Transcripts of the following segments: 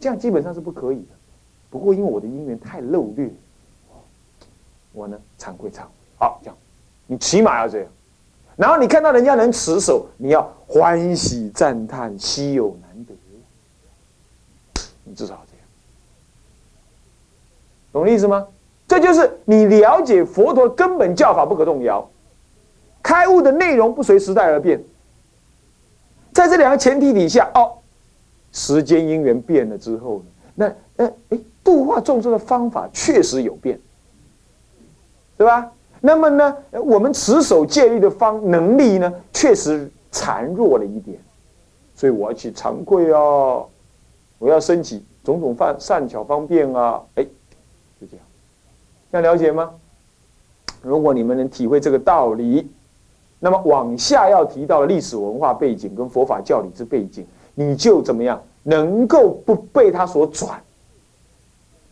这样基本上是不可以的。不过因为我的姻缘太漏略，我呢惭愧惭愧。好，这样你起码要这样。然后你看到人家能持守，你要欢喜赞叹，稀有难得。你至少这样，懂意思吗？这就是你了解佛陀根本教法不可动摇，开悟的内容不随时代而变。在这两个前提底下，哦，时间因缘变了之后呢，那呃哎，度化众生的方法确实有变，对吧？那么呢，我们持守戒律的方能力呢，确实孱弱了一点，所以我要去惭愧啊，我要升起种种善善巧方便啊，哎，就这样，要了解吗？如果你们能体会这个道理，那么往下要提到的历史文化背景跟佛法教理之背景，你就怎么样能够不被他所转？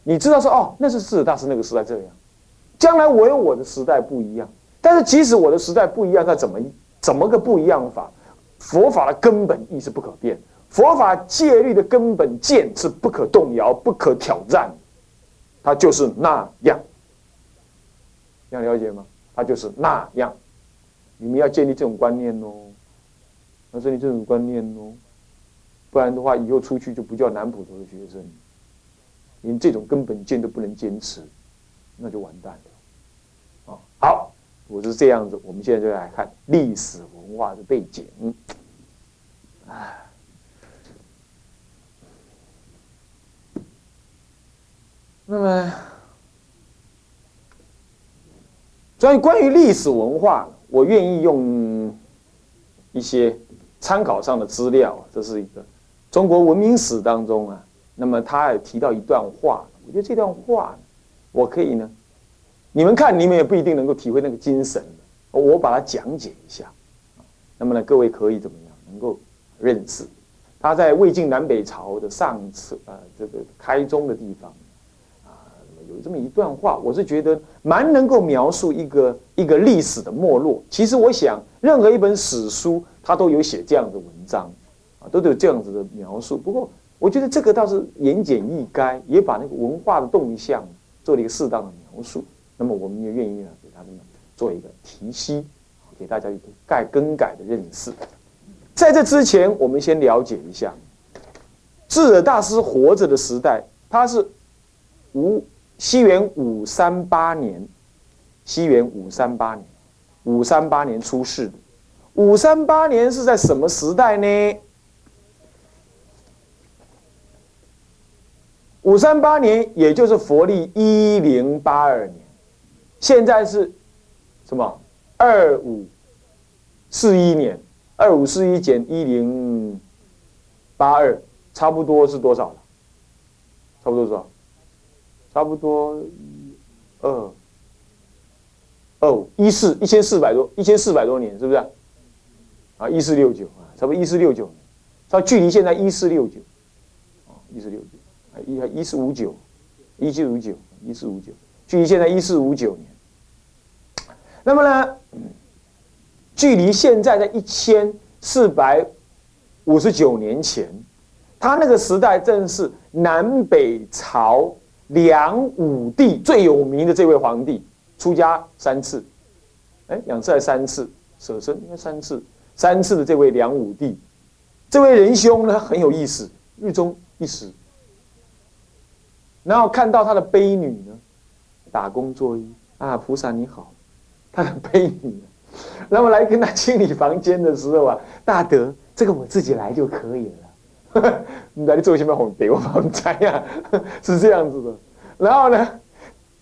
你知道说哦，那是四大师那个时代这样。将来我有我的时代不一样，但是即使我的时代不一样，它怎么怎么个不一样法？佛法的根本意是不可变，佛法戒律的根本见是不可动摇、不可挑战，它就是那样。要了解吗？它就是那样。你们要建立这种观念哦，要建立这种观念哦，不然的话，以后出去就不叫南普陀的学生，连这种根本见都不能坚持。那就完蛋了，啊，好，我是这样子。我们现在就来看历史文化的背景，啊，那么，关于关于历史文化，我愿意用一些参考上的资料。这是一个中国文明史当中啊，那么他也提到一段话，我觉得这段话。我可以呢，你们看，你们也不一定能够体会那个精神。我把它讲解一下，那么呢，各位可以怎么样能够认识？他在魏晋南北朝的上次呃这个开宗的地方啊，有这么一段话，我是觉得蛮能够描述一个一个历史的没落。其实我想，任何一本史书，它都有写这样的文章，都有这样子的描述。不过，我觉得这个倒是言简意赅，也把那个文化的动向。做了一个适当的描述，那么我们也愿意呢给他们做一个提息，给大家一个改更改的认识。在这之前，我们先了解一下智者大师活着的时代，他是五西元五三八年，西元五三八年，五三八年出世的。五三八年是在什么时代呢？五三八年，也就是佛历一零八二年，现在是什么？二五四一年，二五四一减一零八二，差不多是多少了？差不多多少？差不多二二五一四一千四百多，一千四百多年，是不是？啊，一四六九啊，差不多一四六九年，它距离现在一四六九，啊，一四六九。一一四五九，一四五九，一四五九，距离现在一四五九年。那么呢，距离现在的一千四百五十九年前，他那个时代正是南北朝梁武帝最有名的这位皇帝出家三次，哎，两次还三次舍身？应该三次，三次的这位梁武帝，这位仁兄呢很有意思，日中一时。然后看到他的悲女呢，打工作揖啊，菩萨你好，他的悲女，那么来跟他清理房间的时候啊，大德，这个我自己来就可以了，你来做什么红给我房财呀？是这样子的。然后呢，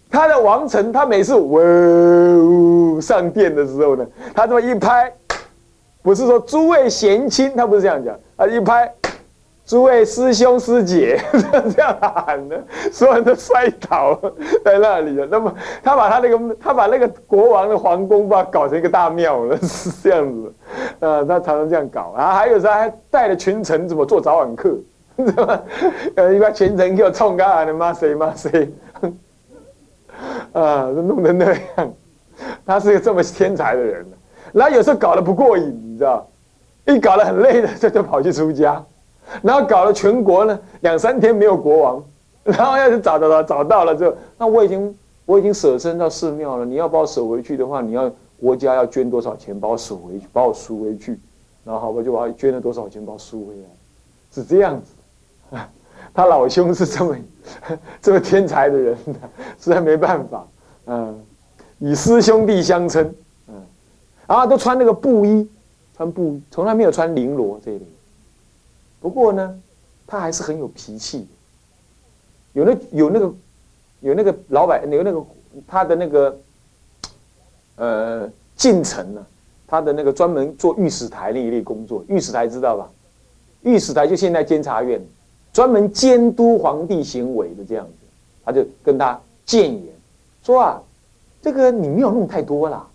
他的王臣，他每次呜上殿的时候呢，他这么一拍，不是说诸位贤亲，他不是这样讲，他一拍。诸位师兄师姐，这样喊的，所有人都摔倒在那里了。那么他把他那个，他把那个国王的皇宫把搞成一个大庙了，是这样子。呃，他常常这样搞啊。还有时候还带着群臣怎么做早晚课，知道吗？呃，一般群臣给我冲干啊，你骂谁骂谁，啊，弄成那样。他是个这么天才的人然后有时候搞得不过瘾，你知道，一搞得很累的，就就跑去出家。然后搞了全国呢两三天没有国王，然后要是找找找找到了之后，那我已经我已经舍身到寺庙了，你要把我舍回去的话，你要国家要捐多少钱把我赎回去，把我赎回去，然后好吧就把捐了多少钱把我赎回来，是这样子。他老兄是这么 这么天才的人，实在没办法，嗯，以师兄弟相称，嗯，然后都穿那个布衣，穿布衣，从来没有穿绫罗这一类。不过呢，他还是很有脾气，有那有那个有那个老板有那个他的那个呃进程呢，他的那个专门做御史台那一类工作，御史台知道吧？御史台就现在监察院。专门监督皇帝行为的这样子，他就跟他谏言说啊，这个你没有弄太多啦，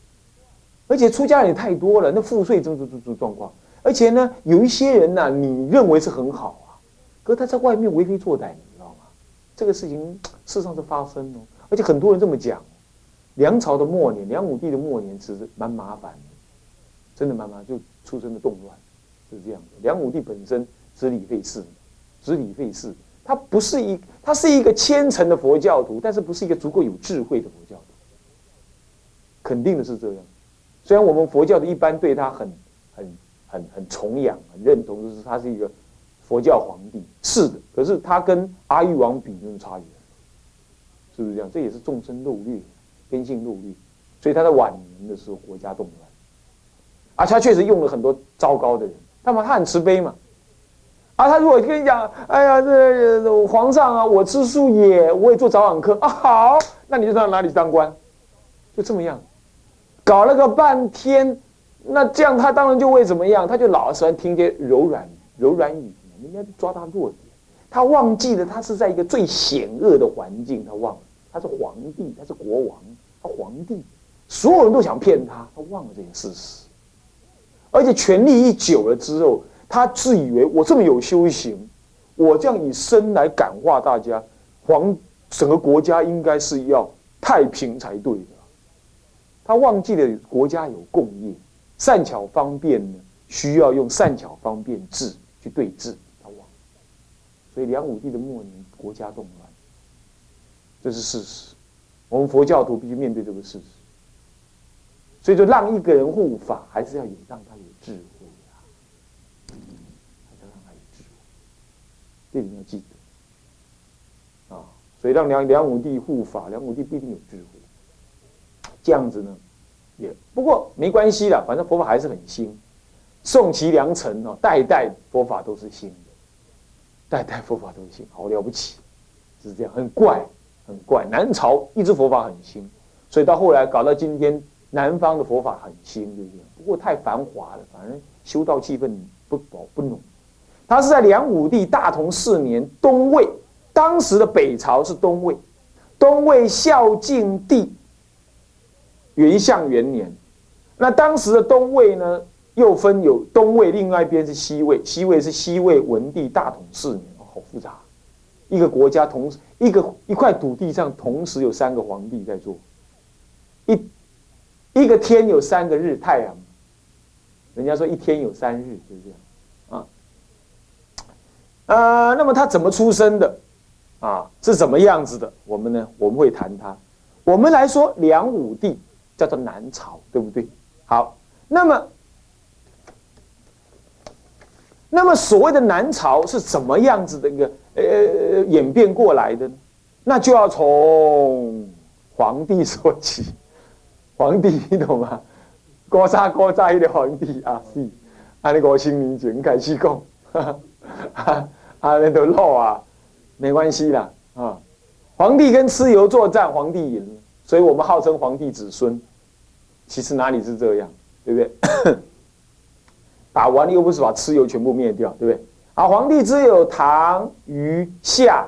而且出家人也太多了，那赋税这这这这状况，而且呢，有一些人呢，你认为是很好啊，可是他在外面为非作歹，你知道吗？这个事情事实上是发生哦，而且很多人这么讲。梁朝的末年，梁武帝的末年，其实蛮麻烦的，真的蛮麻烦，就出生的动乱是这样的。梁武帝本身知礼废事。知礼废事，他不是一，他是一个虔诚的佛教徒，但是不是一个足够有智慧的佛教徒，肯定的是这样。虽然我们佛教的一般对他很、很、很、很崇仰、很认同，就是他是一个佛教皇帝，是的。可是他跟阿育王比，那差远了，是不是这样？这也是众生漏略，根性漏略，所以他在晚年的时候国家动乱，而且他确实用了很多糟糕的人，那么他很慈悲嘛。啊，他如果跟你讲，哎呀，这皇上啊，我吃素也，我也做早晚课啊，好，那你就到哪里当官，就这么样，搞了个半天，那这样他当然就会怎么样？他就老喜欢听些柔软柔软语，人家抓他弱点，他忘记了他是在一个最险恶的环境，他忘了他是皇帝，他是国王，他皇帝，所有人都想骗他，他忘了这件事实，而且权力一久了之后。他自以为我这么有修行，我这样以身来感化大家，皇整个国家应该是要太平才对的。他忘记了国家有共业，善巧方便呢，需要用善巧方便治去对治。他忘了，所以梁武帝的末年国家动乱，这是事实。我们佛教徒必须面对这个事实。所以说，让一个人护法，还是要有让他有智慧。这你要记得啊！所以让梁梁武帝护法，梁武帝不一定有智慧。这样子呢，也不过没关系了，反正佛法还是很新。宋齐梁陈哦，代代佛法都是新的，代代佛法都是新，好了不起，是这样，很怪，很怪。南朝一直佛法很新，所以到后来搞到今天，南方的佛法很新，就这样。不过太繁华了，反正修道气氛不保不浓。他是在梁武帝大同四年东魏，当时的北朝是东魏，东魏孝敬帝元相元年。那当时的东魏呢，又分有东魏，另外一边是西魏，西魏是西魏文帝大统四年，好复杂。一个国家同一个一块土地上同时有三个皇帝在做，一一个天有三个日，太阳。人家说一天有三日，就是这样。呃，那么他怎么出生的？啊，是怎么样子的？我们呢？我们会谈他。我们来说，梁武帝叫做南朝，对不对？好，那么，那么所谓的南朝是怎么样子的一个呃演变过来的呢？那就要从皇帝说起。皇帝你懂吗？国杀国在的皇帝啊，是，按那个新民警开始讲。啊，那都漏啊，没关系啦啊！皇帝跟蚩尤作战，皇帝赢了，所以我们号称皇帝子孙。其实哪里是这样，对不对？打完了又不是把蚩尤全部灭掉，对不对？啊，皇帝只有唐、虞、夏，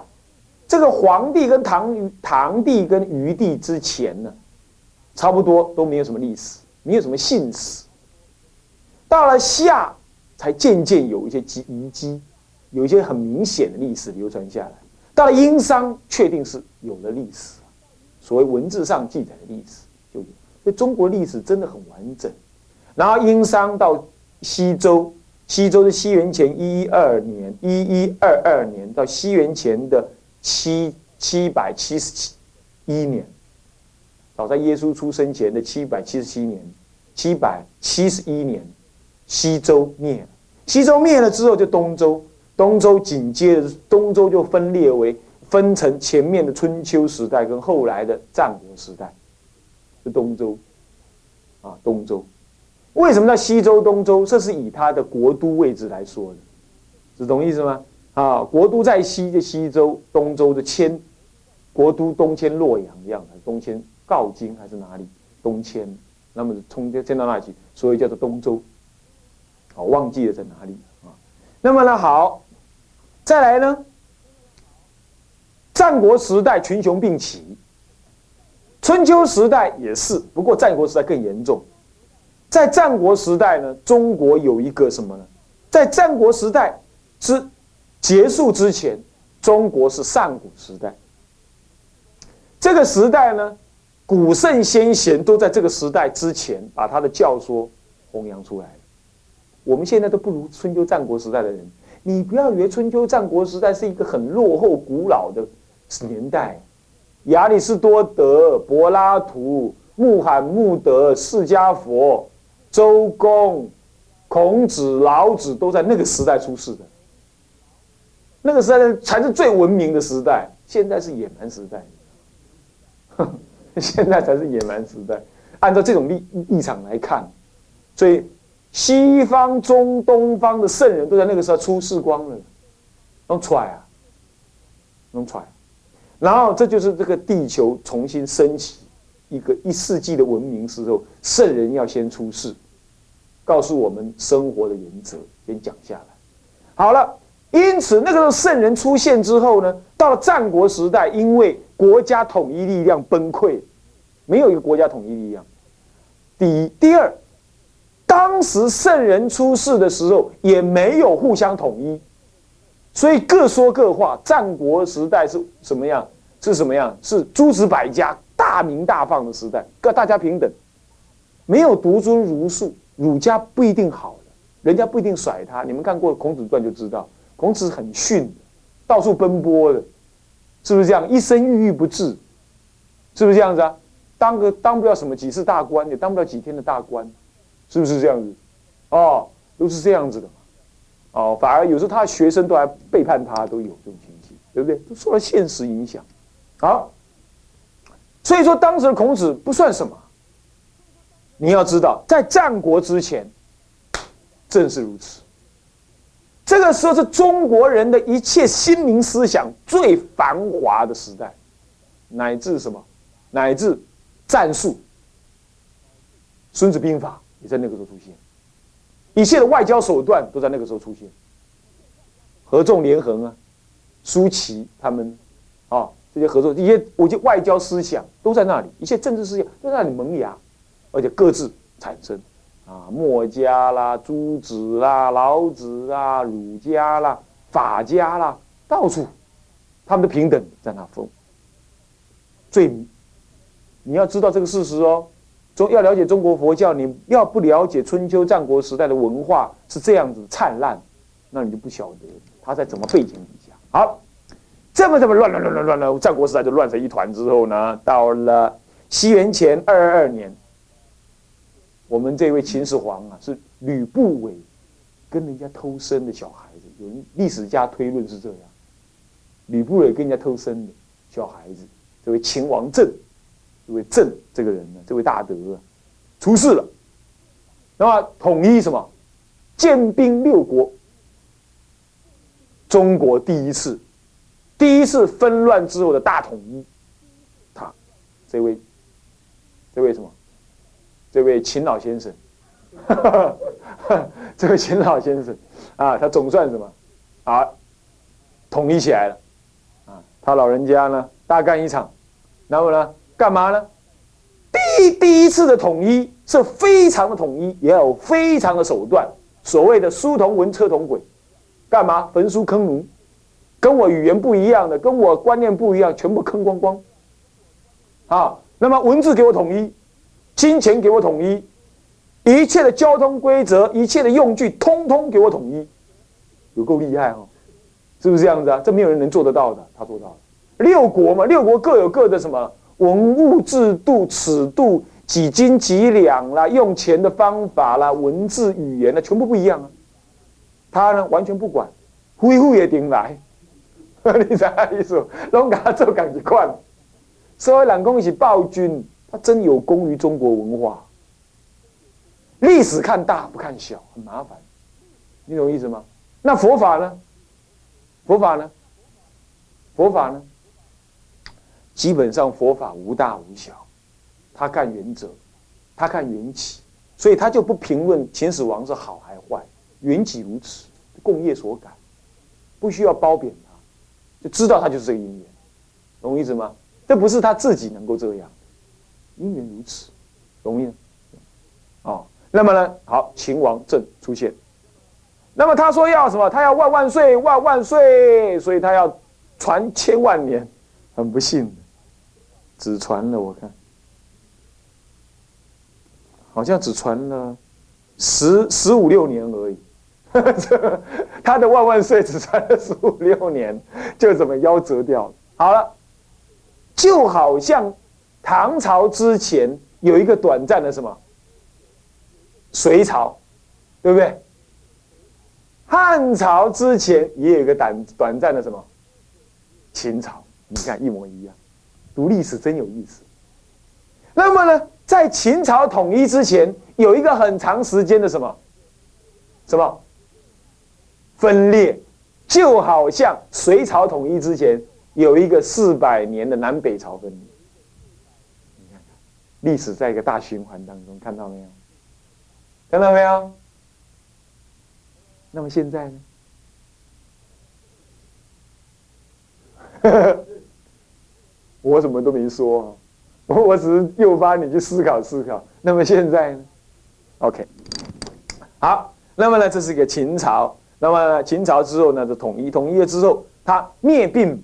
这个皇帝跟唐、唐帝跟虞帝之前呢，差不多都没有什么历史，没有什么姓史。到了夏，才渐渐有一些迹遗迹。有一些很明显的历史流传下来，到了殷商，确定是有了历史，所谓文字上记载的历史就有。所以中国历史真的很完整。然后殷商到西周，西周是西元前一一二年，一一二二年到西元前的七七百七十七一年，早在耶稣出生前的七百七十七年，七百七十一年，西周灭了。西周灭了之后，就东周，东周紧接着东周就分裂为分成前面的春秋时代跟后来的战国时代，是东周，啊，东周。为什么叫西周、东周？这是以它的国都位置来说的，是懂意思吗？啊，国都在西就西周，东周的迁，国都东迁洛阳一样的，东迁镐京还是哪里？东迁，那么从迁到那里去？所以叫做东周。好，忘记了在哪里啊？那么呢，好，再来呢？战国时代群雄并起，春秋时代也是，不过战国时代更严重。在战国时代呢，中国有一个什么呢？在战国时代之结束之前，中国是上古时代。这个时代呢，古圣先贤都在这个时代之前把他的教说弘扬出来。我们现在都不如春秋战国时代的人。你不要以为春秋战国时代是一个很落后、古老的年代。亚里士多德、柏拉图、穆罕默德、释迦佛。周公、孔子、老子都在那个时代出世的，那个时代才是最文明的时代。现在是野蛮时代，现在才是野蛮时代。按照这种立立场来看，所以西方、中、东方的圣人都在那个时候出世光了，弄出来啊，弄出来。然后这就是这个地球重新升起。一个一世纪的文明时候，圣人要先出世，告诉我们生活的原则，先讲下来。好了，因此那个时候圣人出现之后呢，到了战国时代，因为国家统一力量崩溃，没有一个国家统一力量。第一，第二，当时圣人出世的时候也没有互相统一，所以各说各话。战国时代是什么样？是什么样？是诸子百家。大明大放的时代，各大家平等，没有独尊儒术，儒家不一定好的，人家不一定甩他。你们看过《孔子传》就知道，孔子很逊的，到处奔波的，是不是这样？一生郁郁不治，是不是这样子啊？当个当不了什么几次大官，也当不了几天的大官，是不是这样子？哦，都是这样子的。哦，反而有时候他的学生都还背叛他，都有这种情形，对不对？都受了现实影响。好。所以说，当时的孔子不算什么。你要知道，在战国之前，正是如此。这个时候是中国人的一切心灵思想最繁华的时代，乃至什么，乃至战术，《孙子兵法》也在那个时候出现，一切的外交手段都在那个时候出现，合纵连横啊，苏齐他们，啊。这些合作，一些我就外交思想都在那里，一切政治思想都在那里萌芽，而且各自产生啊，墨家啦、朱子啦、老子啊、儒家啦、法家啦，到处他们的平等在那风。最你要知道这个事实哦，中要了解中国佛教，你要不了解春秋战国时代的文化是这样子灿烂，那你就不晓得他在怎么背景底下。好。这么这么乱乱乱乱乱乱，战国时代就乱成一团之后呢，到了西元前二二二年，我们这位秦始皇啊，是吕不韦跟人家偷生的小孩子，有历史家推论是这样，吕不韦跟人家偷生的小孩子，这位秦王政，这位政这个人呢，这位大德，出事了，那么统一什么，建兵六国，中国第一次。第一次纷乱之后的大统一，他，这位，这位什么？这位秦老先生，这位秦老先生啊，他总算什么啊，统一起来了啊！他老人家呢，大干一场，然后呢，干嘛呢？第第一次的统一是非常的统一，也有非常的手段，所谓的书同文，车同轨，干嘛？焚书坑儒。跟我语言不一样的，跟我观念不一样，全部坑光光。啊，那么文字给我统一，金钱给我统一，一切的交通规则，一切的用具，通通给我统一，有够厉害哦，是不是这样子啊？这没有人能做得到的，他做到了。六国嘛，六国各有各的什么文物制度、尺度、几斤几两啦，用钱的方法啦，文字语言呢，全部不一样啊。他呢，完全不管，恢复也顶来，你啥意思？拢给他做感一款，所以人讲是暴君，他真有功于中国文化。历史看大不看小，很麻烦，你懂意思吗？那佛法呢？佛法呢？佛法呢？基本上佛法无大无小，他看原则，他看缘起，所以他就不评论秦始皇是好还坏，缘起如此，共业所感，不需要褒贬他，就知道他就是这个因缘，懂我意思吗？这不是他自己能够这样，因缘如此，懂意思？哦。那么呢？好，秦王政出现。那么他说要什么？他要万万岁，万万岁，所以他要传千万年。很不幸，只传了我看，好像只传了十十五六年而已。他的万万岁只传了十五六年，就怎么夭折掉了。好了，就好像唐朝之前有一个短暂的什么？隋朝，对不对？汉朝之前也有一个短短暂的什么？秦朝，你看一模一样。读历史真有意思。那么呢，在秦朝统一之前，有一个很长时间的什么？什么？分裂，就好像隋朝统一之前有一个四百年的南北朝分裂。你看，历史在一个大循环当中，看到没有？看到没有？那么现在呢？我什么都没说，我我只是诱发你去思考思考。那么现在呢？OK，好，那么呢，这是一个秦朝。那么秦朝之后呢，就统一，统一了之后，他灭并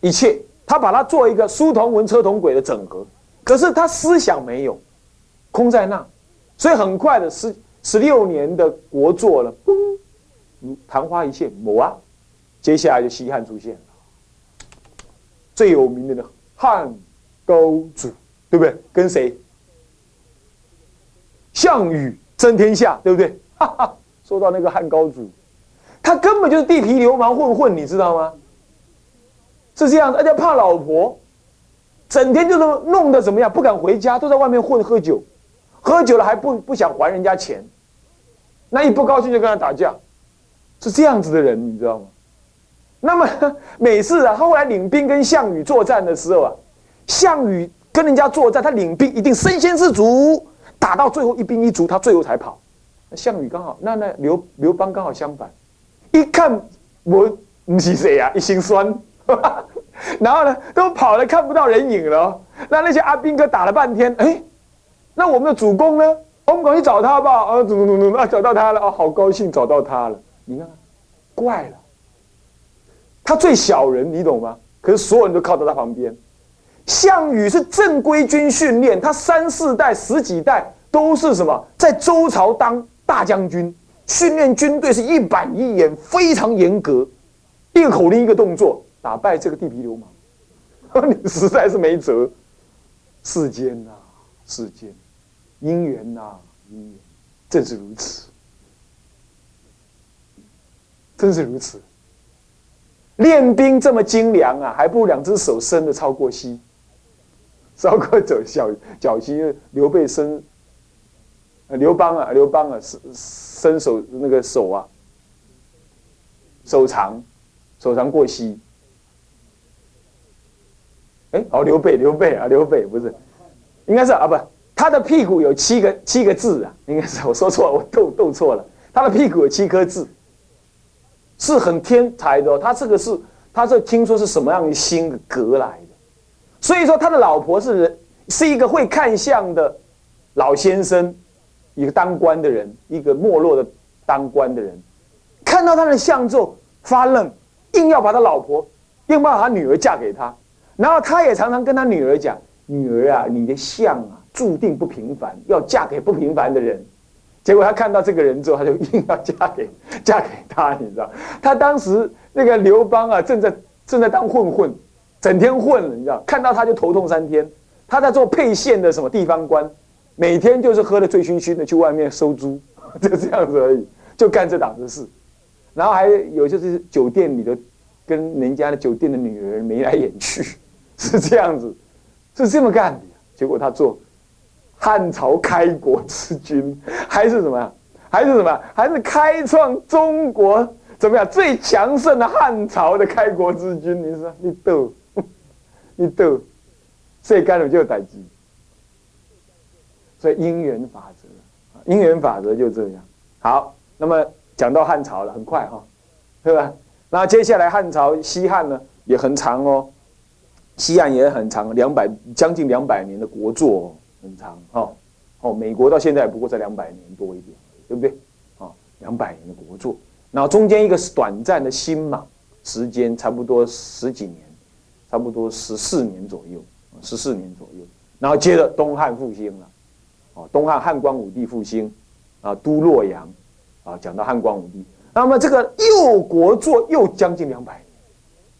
一切，他把它做一个书同文、车同轨的整合。可是他思想没有，空在那。所以很快的十十六年的国祚了，嘣，昙花一现，某啊，接下来就西汉出现了，最有名的呢，汉高祖，对不对？跟谁？项羽争天下，对不对？哈哈，说到那个汉高祖，他根本就是地痞流氓混混，你知道吗？是这样的，而且怕老婆，整天就是弄得怎么样，不敢回家，都在外面混喝酒。喝酒了还不不想还人家钱，那一不高兴就跟他打架，是这样子的人，你知道吗？那么每次啊，后来领兵跟项羽作战的时候啊，项羽跟人家作战，他领兵一定身先士卒，打到最后一兵一卒，他最后才跑。项羽刚好，那那刘刘邦刚好相反，一看我你是谁呀？一心酸，然后呢都跑了，看不到人影了。那那些阿兵哥打了半天，哎。那我们的主公呢？我们赶紧找他吧！啊，怎么怎么怎么，找到他了！啊，好高兴找到他了！你看，怪了，他最小人，你懂吗？可是所有人都靠在他旁边。项羽是正规军训练，他三四代、十几代都是什么？在周朝当大将军，训练军队是一板一眼，非常严格，一个口令一个动作，打败这个地痞流氓，你实在是没辙。世间呐，世间。姻缘呐，姻缘，正是如此，真是如此。练兵这么精良啊，还不如两只手伸的超过膝，超过走小脚膝。刘备伸，刘邦啊，刘邦啊，伸伸手那个手啊，手长，手长过膝。哎，哦，刘备，刘备啊，刘备不是，应该是啊，不。他的屁股有七个七个字啊，应该是我说错了，我斗斗错了。他的屁股有七颗痣，是很天才的。他这个是，他这听说是什么样的心格来的？所以说他的老婆是是一个会看相的老先生，一个当官的人，一个没落的当官的人，看到他的相之后发愣，硬要把他老婆，硬要把他女儿嫁给他。然后他也常常跟他女儿讲：“女儿啊，你的相啊。”注定不平凡，要嫁给不平凡的人。结果他看到这个人之后，他就硬要嫁给嫁给他，你知道？他当时那个刘邦啊，正在正在当混混，整天混，你知道？看到他就头痛三天。他在做沛县的什么地方官，每天就是喝得醉醺醺的去外面收租，就这样子而已，就干这档子事。然后还有就是酒店里的，跟人家的酒店的女人眉来眼去，是这样子，是这么干的。结果他做汉朝开国之君，还是什么？还是什么？还是开创中国怎么样最强盛的汉朝的开国之君？你说你逗，你逗，谁干了就逮鸡？所以因缘法则，因缘法则就这样。好，那么。讲到汉朝了，很快哈，对吧？那接下来汉朝西汉呢也很长哦，西汉也很长，两百将近两百年的国祚，很长哈。哦，美国到现在不过才两百年多一点，对不对？啊，两百年的国祚，然后中间一个是短暂的新莽时间，差不多十几年，差不多十四年左右，十四年左右，然后接着东汉复兴了，哦，东汉汉光武帝复兴，啊，都洛阳。啊，讲到汉光武帝，那么这个又国祚又将近两百年，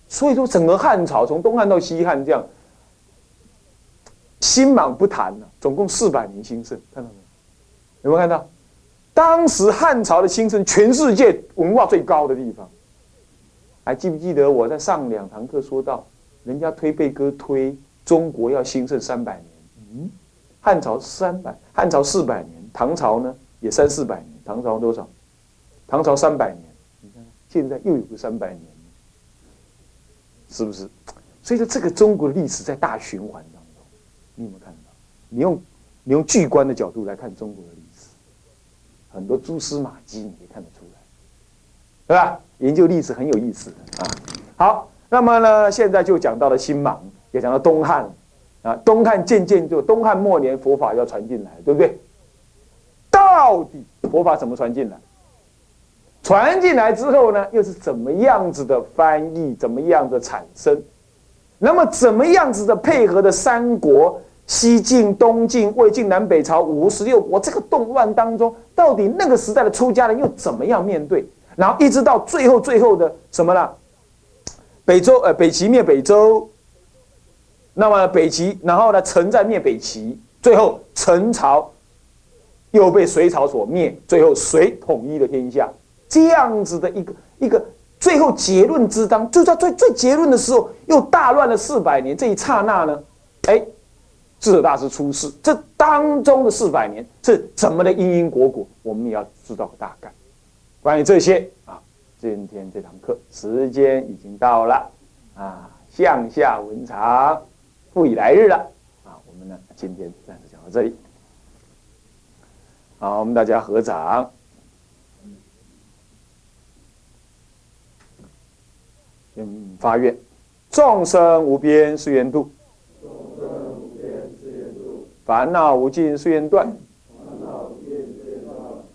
所以说整个汉朝从东汉到西汉这样，新莽不谈了，总共四百年兴盛，看到没有？有没有看到？当时汉朝的兴盛，全世界文化最高的地方，还记不记得我在上两堂课说到，人家推背歌推中国要兴盛三百年，嗯，汉朝三百，汉朝四百年，唐朝呢也三四百年，唐朝多少？唐朝三百年，你看现在又有个三百年，是不是？所以说这个中国历史在大循环，你有没有看到？你用你用巨观的角度来看中国的历史，很多蛛丝马迹你可以看得出来，对吧？研究历史很有意思啊。好，那么呢，现在就讲到了新莽，也讲到东汉啊。东汉渐渐就东汉末年佛法要传进来，对不对？到底佛法怎么传进来？传进来之后呢，又是怎么样子的翻译？怎么样的产生？那么怎么样子的配合的三国、西晋、东晋、魏晋南北朝五十六国这个动乱当中，到底那个时代的出家人又怎么样面对？然后一直到最后最后的什么呢？北周呃，北齐灭北周，那么北齐，然后呢，陈在灭北齐，最后陈朝又被隋朝所灭，最后隋统一了天下。这样子的一个一个最后结论之章，就在最最结论的时候，又大乱了四百年。这一刹那呢，哎，智者大师出世，这当中的四百年是怎么的因因果果，我们也要知道个大概。关于这些啊，今天这堂课时间已经到了啊，向下文长，复以来日了啊。我们呢，今天暂时讲到这里。好，我们大家合掌。嗯，发愿，众生无边誓愿度，烦恼无尽誓愿断，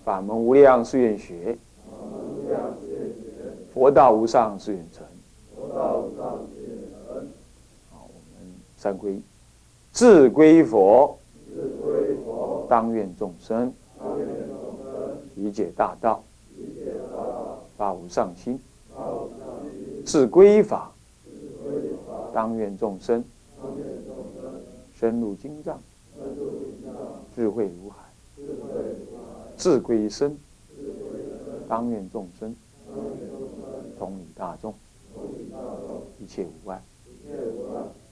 法门无量誓愿学，佛道无上誓愿成。好，我们三归，自归佛，当愿众生，理解大道，发无上心。自归法，当愿众生深入经藏，智慧如海；自归身，当愿众生同理大众，一切无碍，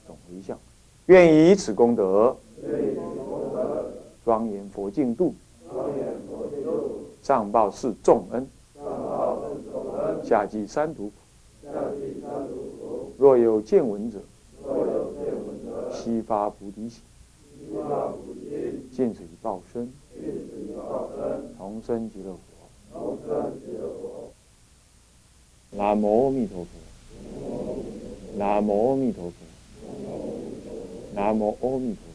总回向。愿以此功德，庄严佛净土，上报四重恩，下济三途。若有见闻者，悉发菩提心，见此一报身，同生极乐国。南无阿弥陀佛。南无阿弥陀佛。南无阿弥陀。